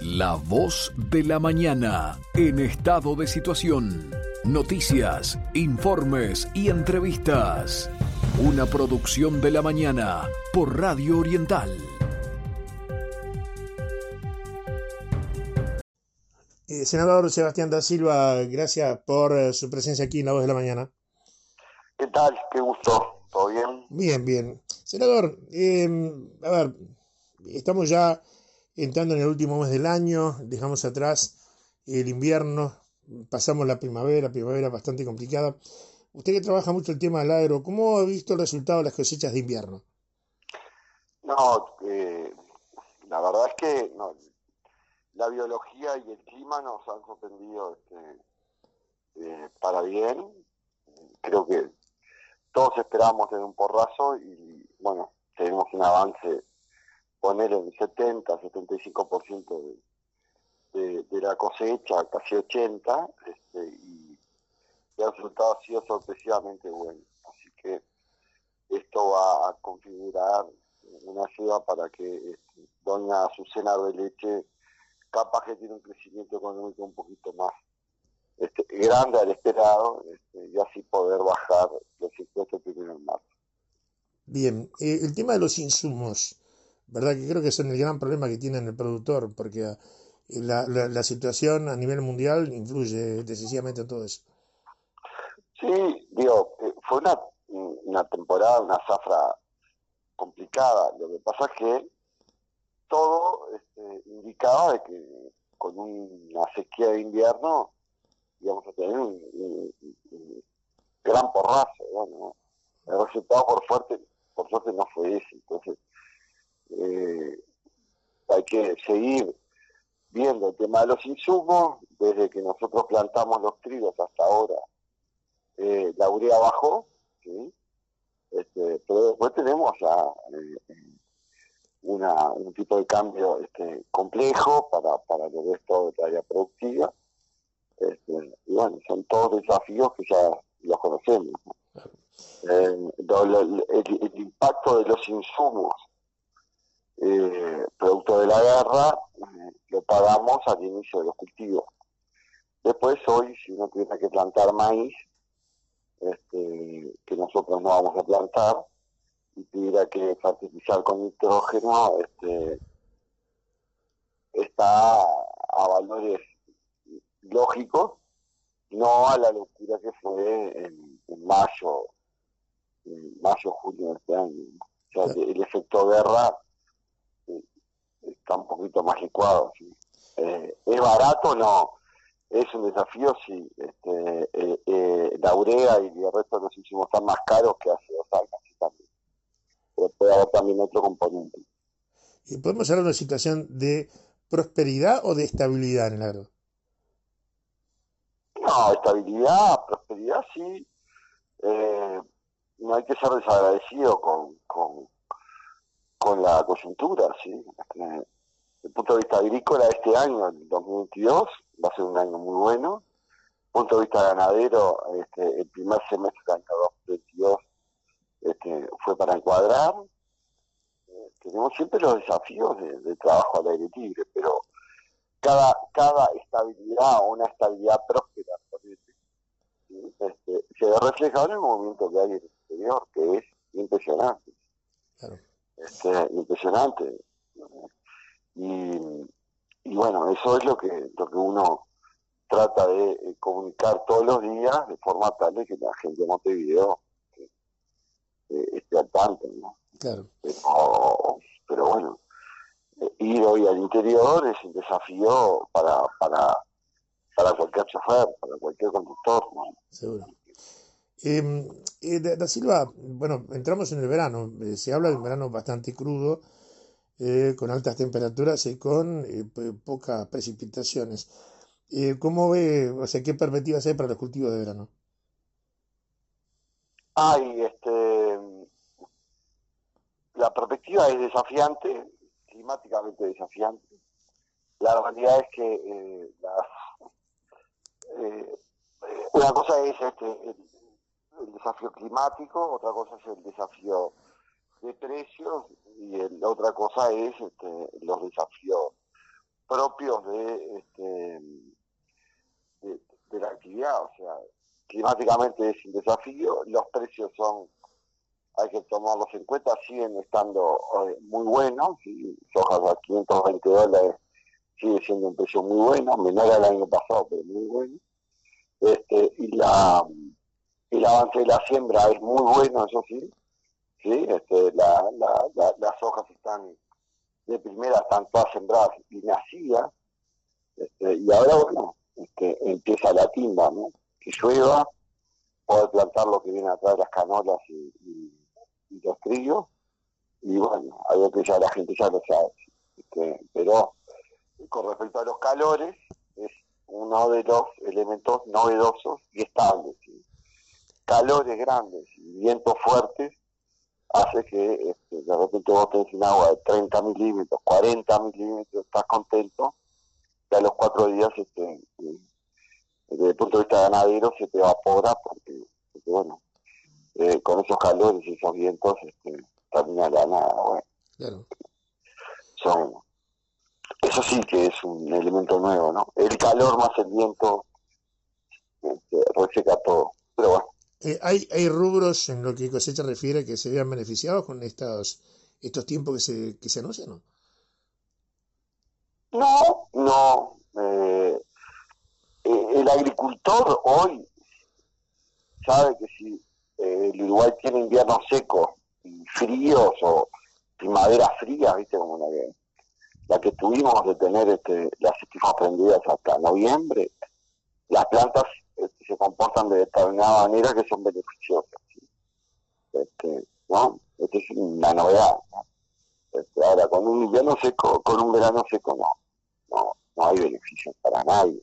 La voz de la mañana en estado de situación. Noticias, informes y entrevistas. Una producción de la mañana por Radio Oriental. Eh, senador Sebastián da Silva, gracias por eh, su presencia aquí en La Voz de la Mañana. ¿Qué tal? Qué gusto. ¿Todo bien? Bien, bien. Senador, eh, a ver, estamos ya entrando en el último mes del año, dejamos atrás el invierno, pasamos la primavera, primavera bastante complicada. Usted que trabaja mucho el tema del agro, ¿cómo ha visto el resultado de las cosechas de invierno? No, eh, la verdad es que no, la biología y el clima nos han sorprendido este, eh, para bien. Creo que todos esperamos tener un porrazo y bueno, tenemos un avance, poner en 70, 75% de, de, de la cosecha, casi 80, este, y, el resultado ha sido sorpresivamente bueno. Así que esto va a configurar una ayuda para que este, doña Azucena de Leche capaz que tiene un crecimiento económico un poquito más este, grande al esperado este, y así poder bajar los impuestos primero en marzo. Bien, eh, el tema de los insumos, ¿verdad? Que creo que son el gran problema que tiene el productor, porque eh, la, la, la, situación a nivel mundial influye decisivamente en todo eso. Sí, digo, eh, fue una, una temporada, una zafra complicada. Lo que pasa es que todo este, indicaba de que con una sequía de invierno íbamos a tener un, un, un gran porrazo. Bueno, el resultado por fuerte, por suerte no fue ese. Entonces, eh, hay que seguir viendo el tema de los insumos, desde que nosotros plantamos los trigos hasta ahora, eh, la urea bajó, ¿sí? este, pero después tenemos eh, una, un tipo de cambio este, complejo para, para lo que es todo de área productiva. Este, y bueno, son todos desafíos que ya los conocemos. Eh, el, el, el, impacto de los insumos eh, producto de la guerra eh, lo pagamos al inicio de los cultivos. Después hoy, si uno tiene que plantar maíz, este, que nosotros no vamos a plantar, y tuviera que fertilizar con nitrógeno, este, está a valores lógicos, no a la locura que fue en, en mayo, en mayo, junio de este año. O sea, el, efecto guerra está un poquito más licuado. ¿sí? Eh, ¿Es barato? No. Es un desafío, sí. Este, eh, eh, la urea y el resto de los insumos están más caros que hace dos años. ¿sí? También. Pero puede haber también otro componente. ¿Y podemos hablar de una situación de prosperidad o de estabilidad en el agro? No, estabilidad, prosperidad sí. Eh, no hay que ser desagradecido con, con, con la coyuntura, ¿sí? Desde el punto de vista agrícola, este año, el 2022, va a ser un año muy bueno. punto de vista ganadero, este, el primer semestre del año 2022 este, fue para encuadrar. Eh, tenemos siempre los desafíos de, de trabajo al aire libre, pero cada, cada estabilidad o una estabilidad próspera ¿sí? este, se refleja en el movimiento que hay en el exterior, que es impresionante. Claro. Este, impresionante. Y, y, bueno, eso es lo que, lo que uno trata de eh, comunicar todos los días de forma tal de que la gente de Montevideo eh, esté al tanto, ¿no? Claro. Pero, pero bueno, eh, ir hoy al interior es un desafío para, para, para cualquier chofer, para cualquier conductor, ¿no? Seguro. Eh, eh, da Silva, bueno, entramos en el verano, se habla de un verano bastante crudo, eh, con altas temperaturas y con pocas precipitaciones. ¿Cómo ve, o sea, qué perspectivas hay para los cultivos de verano? Hay, este, la perspectiva es desafiante, climáticamente desafiante. La realidad es que eh, las, eh, una cosa es este, el, el, desafío climático, otra cosa es el desafío de precios y el, otra cosa es este, los desafíos propios de, este, de, la actividad. O sea, climáticamente es un desafío, los precios son, hay que tomarlos en cuenta, siguen estando eh, muy buenos, y soja a 520 dólares sigue siendo un precio muy bueno, menor al año pasado, pero muy bueno. Este, y la el avance de la siembra es muy bueno, eso sí. ¿Sí? Este, la, las hojas están de primera, están todas sembradas y nacidas. Este, y ahora, bueno, este, empieza la timba, ¿no? Que llueva, poder plantar lo que viene atrás las canolas y, los trillos. Y bueno, algo que ya la gente ya lo sabe. Este, pero con respecto a los calores, es uno de los elementos novedosos y estables. Calores grandes y vientos fuertes hace que este, de repente vos tenés un agua de 30 milímetros, 40 milímetros, estás contento, y a los cuatro días, este, desde el punto de vista ganadero, se te evapora porque, bueno, eh, con esos calores y esos vientos este, termina la nada. Bueno. Son eso sí que es un elemento nuevo, ¿no? El calor más el viento este, reseca todo. Pero bueno. Eh, ¿hay, ¿Hay rubros en lo que cosecha refiere que se vean beneficiados con estos, estos tiempos que se, que se anuncian? No, no. no eh, eh, el agricultor hoy sabe que si el Uruguay tiene inviernos secos y fríos o primavera fría, ¿viste? Como la que la que tuvimos de tener este, las estifas prendidas hasta noviembre, las plantas este, se comportan de determinada manera que son beneficiosas. Este, ¿no? Esta es una novedad. Este, ahora, con un invierno seco, con un verano seco, no. No, no hay beneficios para nadie.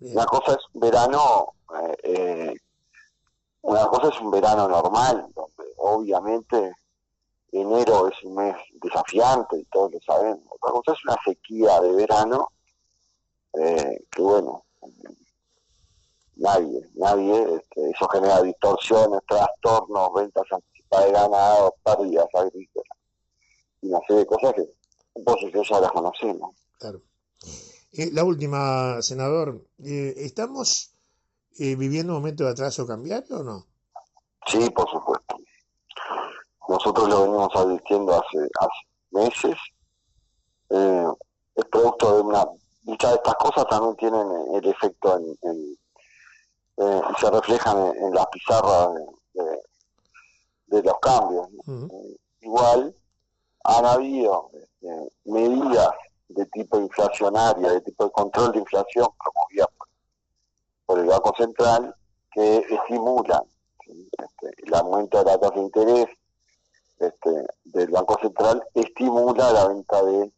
Una cosa es un verano, eh, eh, una cosa es un verano normal, donde obviamente enero es un mes desafiante y todos lo sabemos. Otra cosa es una sequía de verano eh, que bueno, nadie, nadie, este, eso genera distorsiones, trastornos, ventas anticipadas de ganado, pérdidas agrícolas y una serie de cosas que vos ya las conocemos. Claro. Eh, la última, senador, eh, ¿estamos viviendo un momento de atraso cambiario o no? Sí, por supuesto. Nosotros lo venimos advirtiendo hace, hace meses. Eh, es producto de una. Muchas de estas cosas también tienen el efecto en. en eh, se reflejan en, las pizarras de, los cambios. Eh, igual han habido este, medidas de tipo inflacionaria, de tipo de control de inflación promovidas por, el Banco Central que estimulan este, el aumento de la tasa de interés, este, del Banco Central estimula la venta de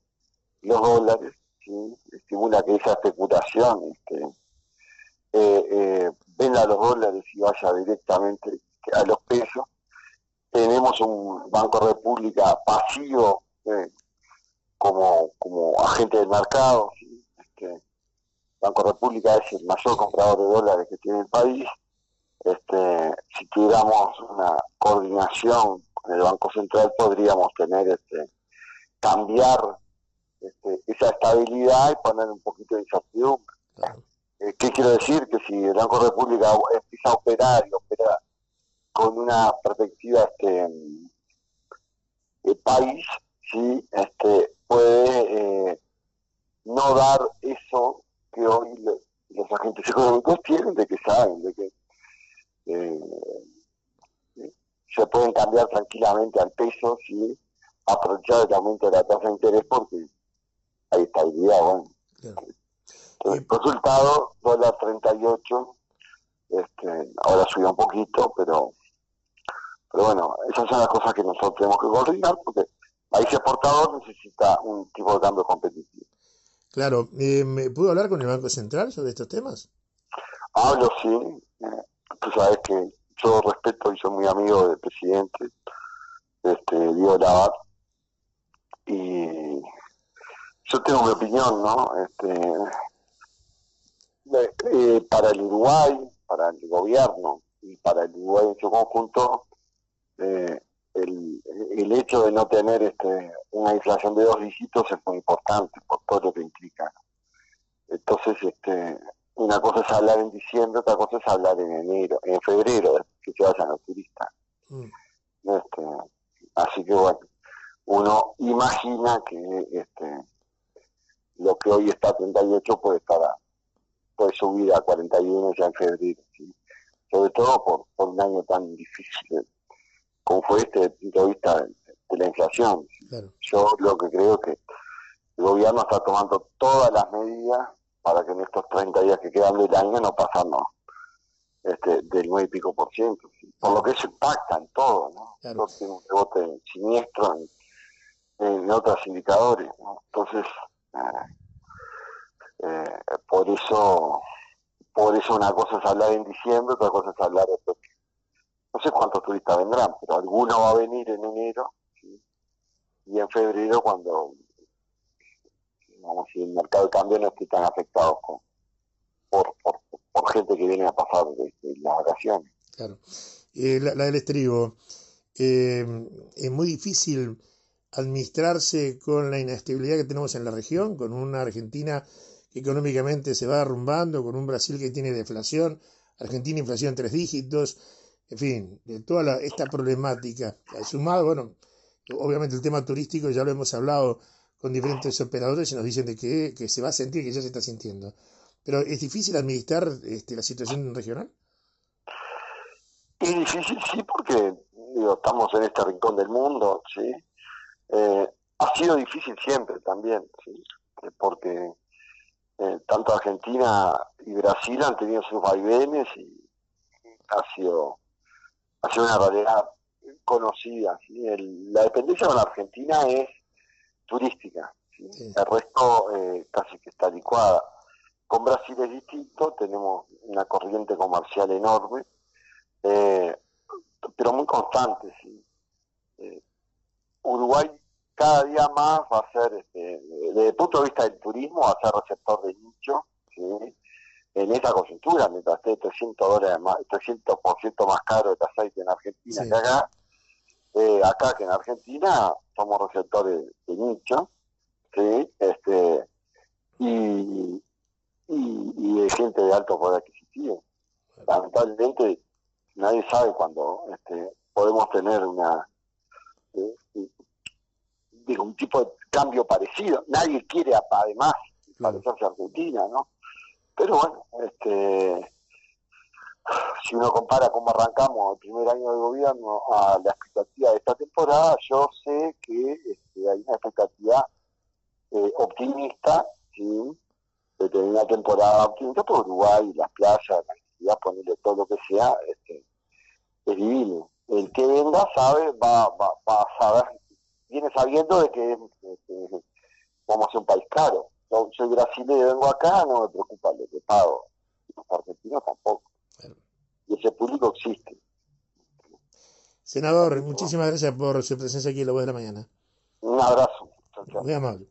los dólares, estimula que esa especulación este, eh, eh, venda los dólares y vaya directamente a los pesos. Tenemos un Banco República pasivo eh, como, como agente del mercado. Este, Banco República es el mayor comprador de dólares que tiene el país. Este, si tuviéramos una coordinación en el Banco Central podríamos tener este cambiar este, esa estabilidad y poner un poquito de incertidumbre. ¿Qué quiero decir? Que si el Banco República empieza a operar y opera con una perspectiva este, de país, sí, este, puede eh, no dar eso que hoy los agentes económicos tienen, de que saben, de que eh, se pueden cambiar tranquilamente al peso si aprovechar el aumento de la tasa de interés porque hay estabilidad, bueno. El resultado, dólar 38, este, ahora subió un poquito, pero pero bueno, esas son las cosas que nosotros tenemos que coordinar porque el país exportador necesita un tipo de cambio competitivo. Claro, eh, ¿me pudo hablar con el Banco Central sobre estos temas? Hablo, sí. Eh, tú sabes que yo respeto y soy muy amigo del presidente, este, Diego Lavar, y yo tengo mi opinión, ¿no? Este, eh, para el Uruguay, para el gobierno y para el Uruguay en su conjunto, eh, el, el hecho de no tener este, una inflación de dos dígitos es muy importante por todo lo que implica. Entonces, este, una cosa es hablar en diciembre, otra cosa es hablar en enero, en febrero, que se vayan los turistas. Mm. Este, así que bueno, uno imagina que este, lo que hoy está a 38 puede estar puede subir a 41 ya en febrero, sobre todo por, por un año tan difícil como fue este desde el punto de vista de, la inflación. Yo lo que creo es que el gobierno está tomando todas las medidas para que en estos 30 días que quedan del año no pasarnos este, del 9 y pico por ciento. Por lo que eso impacta en todo, ¿no? Claro. tiene un rebote siniestro en, otros indicadores, Entonces, eh, eh, por eso por eso una cosa es hablar en diciembre, otra cosa es hablar de no sé cuántos turistas vendrán, pero alguno va a venir en enero y en febrero cuando vamos si el mercado de cambio no esté tan afectado por, por, gente que viene a pasar las vacaciones. Claro. Eh, la, del estribo, eh, es muy difícil administrarse con la inestabilidad que tenemos en la región, con una Argentina que económicamente se va derrumbando, con un Brasil que tiene deflación, Argentina inflación tres dígitos, en fin, de toda esta problemática. Sumado, bueno, obviamente el tema turístico ya lo hemos hablado con diferentes operadores y nos dicen de que, que se va a sentir, que ya se está sintiendo. Pero ¿es difícil administrar este, la situación regional? Es difícil, sí, porque digo, estamos en este rincón del mundo, ¿sí? Eh, ha sido difícil siempre también, ¿sí? Porque eh, tanto Argentina y Brasil han tenido sus vaivenes y ha sido ha sido una realidad conocida. la dependencia con la Argentina es turística, el resto eh, casi que está licuada. Con Brasil es distinto, tenemos una corriente comercial enorme, eh, pero muy constante. Eh, Uruguay cada día más va a ser, este, desde el punto de vista del turismo, va a ser receptor de nicho. ¿sí? en esa coyuntura, mientras esté 300 dólares más, 300% más caro el aceite en Argentina que acá, eh, acá que en Argentina somos receptores de nicho, ¿sí? este, y, y, de gente de alto poder adquisitivo. Lamentablemente nadie sabe cuándo este, podemos tener una digo, un tipo de cambio parecido. Nadie quiere además parecerse a Argentina, ¿no? Pero bueno, este, si uno compara cómo arrancamos el primer año de gobierno a la expectativa de esta temporada, yo sé que este, hay una expectativa eh, optimista, ¿sí? de tener una temporada optimista por Uruguay, las playas, la actividad, ponerle todo lo que sea, este, es divino. El que venga sabe, va, va, va a saber, viene sabiendo de que este, vamos a ser un país caro yo soy brasileño y vengo acá, no me preocupa lo que pago. Los argentinos tampoco. Y ese público existe. Senador, muchísimas gracias por su presencia aquí en la voz de la mañana. Un abrazo. Muy amable.